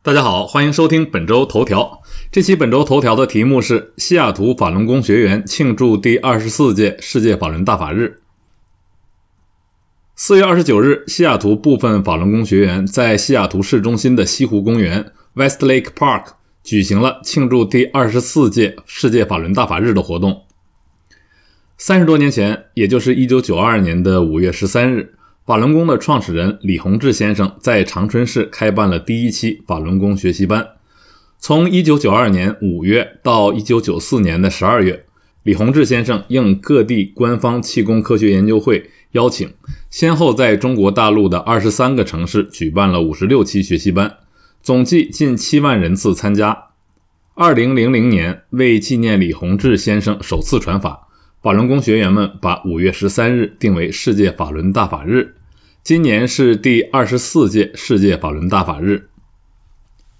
大家好，欢迎收听本周头条。这期本周头条的题目是西雅图法轮功学员庆祝第二十四届世界法轮大法日。四月二十九日，西雅图部分法轮功学员在西雅图市中心的西湖公园 （Westlake Park） 举行了庆祝第二十四届世界法轮大法日的活动。三十多年前，也就是一九九二年的五月十三日。法轮功的创始人李洪志先生在长春市开办了第一期法轮功学习班。从1992年5月到1994年的12月，李洪志先生应各地官方气功科学研究会邀请，先后在中国大陆的23个城市举办了56期学习班，总计近7万人次参加。2000年，为纪念李洪志先生首次传法，法轮功学员们把5月13日定为世界法轮大法日。今年是第二十四届世界法轮大法日，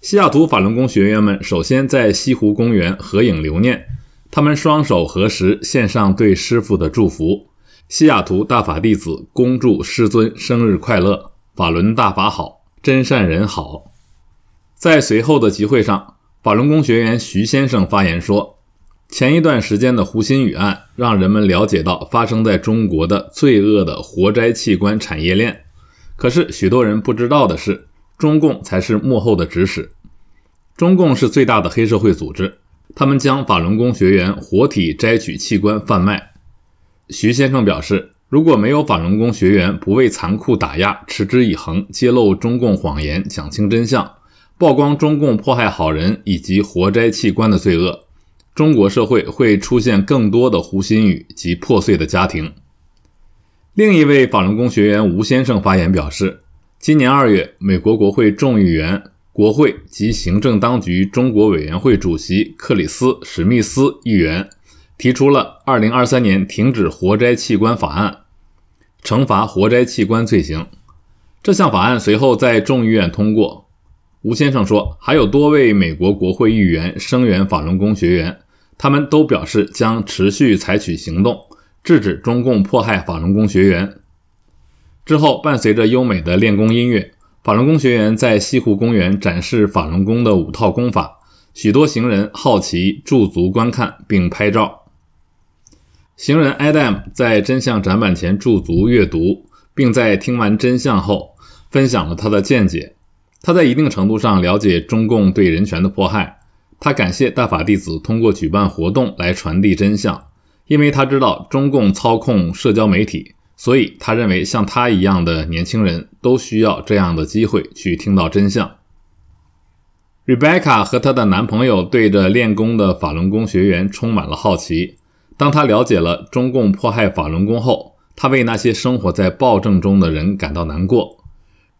西雅图法轮功学员们首先在西湖公园合影留念，他们双手合十，献上对师傅的祝福：“西雅图大法弟子恭祝师尊生日快乐，法轮大法好，真善人好。”在随后的集会上，法轮功学员徐先生发言说。前一段时间的胡鑫宇案，让人们了解到发生在中国的罪恶的活摘器官产业链。可是，许多人不知道的是，中共才是幕后的指使。中共是最大的黑社会组织，他们将法轮功学员活体摘取器官贩卖。徐先生表示，如果没有法轮功学员不畏残酷打压，持之以恒揭露中共谎言，讲清真相，曝光中共迫害好人以及活摘器官的罪恶。中国社会会出现更多的胡鑫宇及破碎的家庭。另一位法轮功学员吴先生发言表示，今年二月，美国国会众议员、国会及行政当局中国委员会主席克里斯·史密斯议员提出了《二零二三年停止活摘器官法案》，惩罚活摘器官罪行。这项法案随后在众议院通过。吴先生说，还有多位美国国会议员声援法轮功学员。他们都表示将持续采取行动，制止中共迫害法轮功学员。之后，伴随着优美的练功音乐，法轮功学员在西湖公园展示法轮功的五套功法。许多行人好奇驻足观看并拍照。行人 Adam 在真相展板前驻足阅读，并在听完真相后分享了他的见解。他在一定程度上了解中共对人权的迫害。他感谢大法弟子通过举办活动来传递真相，因为他知道中共操控社交媒体，所以他认为像他一样的年轻人都需要这样的机会去听到真相。Rebecca 和她的男朋友对着练功的法轮功学员充满了好奇。当他了解了中共迫害法轮功后，他为那些生活在暴政中的人感到难过。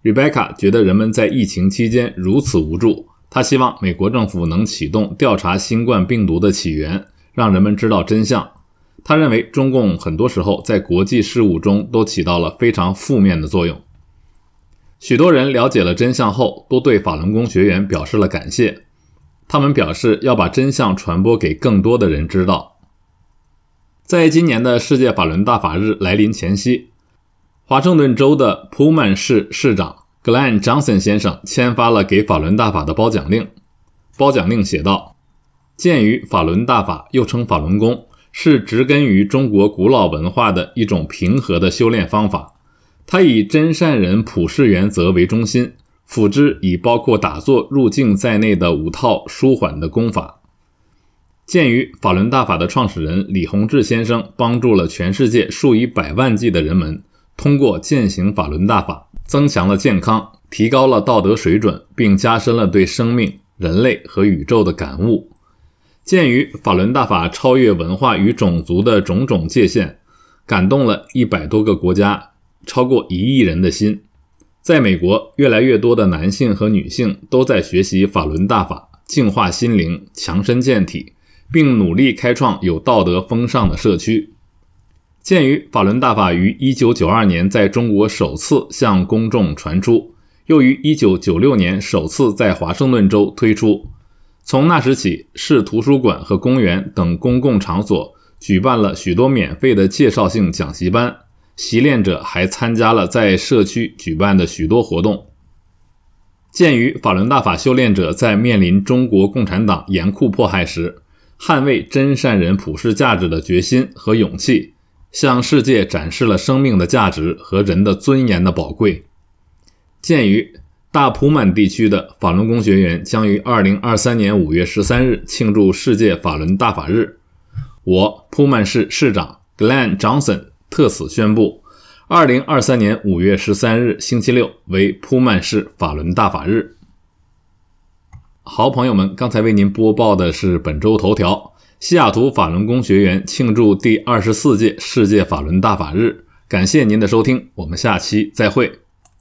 Rebecca 觉得人们在疫情期间如此无助。他希望美国政府能启动调查新冠病毒的起源，让人们知道真相。他认为中共很多时候在国际事务中都起到了非常负面的作用。许多人了解了真相后，都对法轮功学员表示了感谢。他们表示要把真相传播给更多的人知道。在今年的世界法轮大法日来临前夕，华盛顿州的普曼市市长。Glenn Johnson 先生签发了给法轮大法的褒奖令。褒奖令写道：“鉴于法轮大法又称法轮功，是植根于中国古老文化的一种平和的修炼方法。它以真善人普世原则为中心，辅之以包括打坐、入境在内的五套舒缓的功法。鉴于法轮大法的创始人李洪志先生帮助了全世界数以百万计的人们，通过践行法轮大法。”增强了健康，提高了道德水准，并加深了对生命、人类和宇宙的感悟。鉴于法轮大法超越文化与种族的种种界限，感动了一百多个国家、超过一亿人的心。在美国，越来越多的男性和女性都在学习法轮大法，净化心灵，强身健体，并努力开创有道德风尚的社区。鉴于法轮大法于1992年在中国首次向公众传出，又于1996年首次在华盛顿州推出，从那时起，市图书馆和公园等公共场所举办了许多免费的介绍性讲习班，习练者还参加了在社区举办的许多活动。鉴于法轮大法修炼者在面临中国共产党严酷迫害时，捍卫真善人普世价值的决心和勇气，向世界展示了生命的价值和人的尊严的宝贵。鉴于大普满地区的法轮功学员将于二零二三年五月十三日庆祝世界法轮大法日，我普曼市市长 Glenn Johnson 特此宣布，二零二三年五月十三日星期六为普曼市法轮大法日。好朋友们，刚才为您播报的是本周头条：西雅图法轮功学员庆祝第二十四届世界法轮大法日。感谢您的收听，我们下期再会。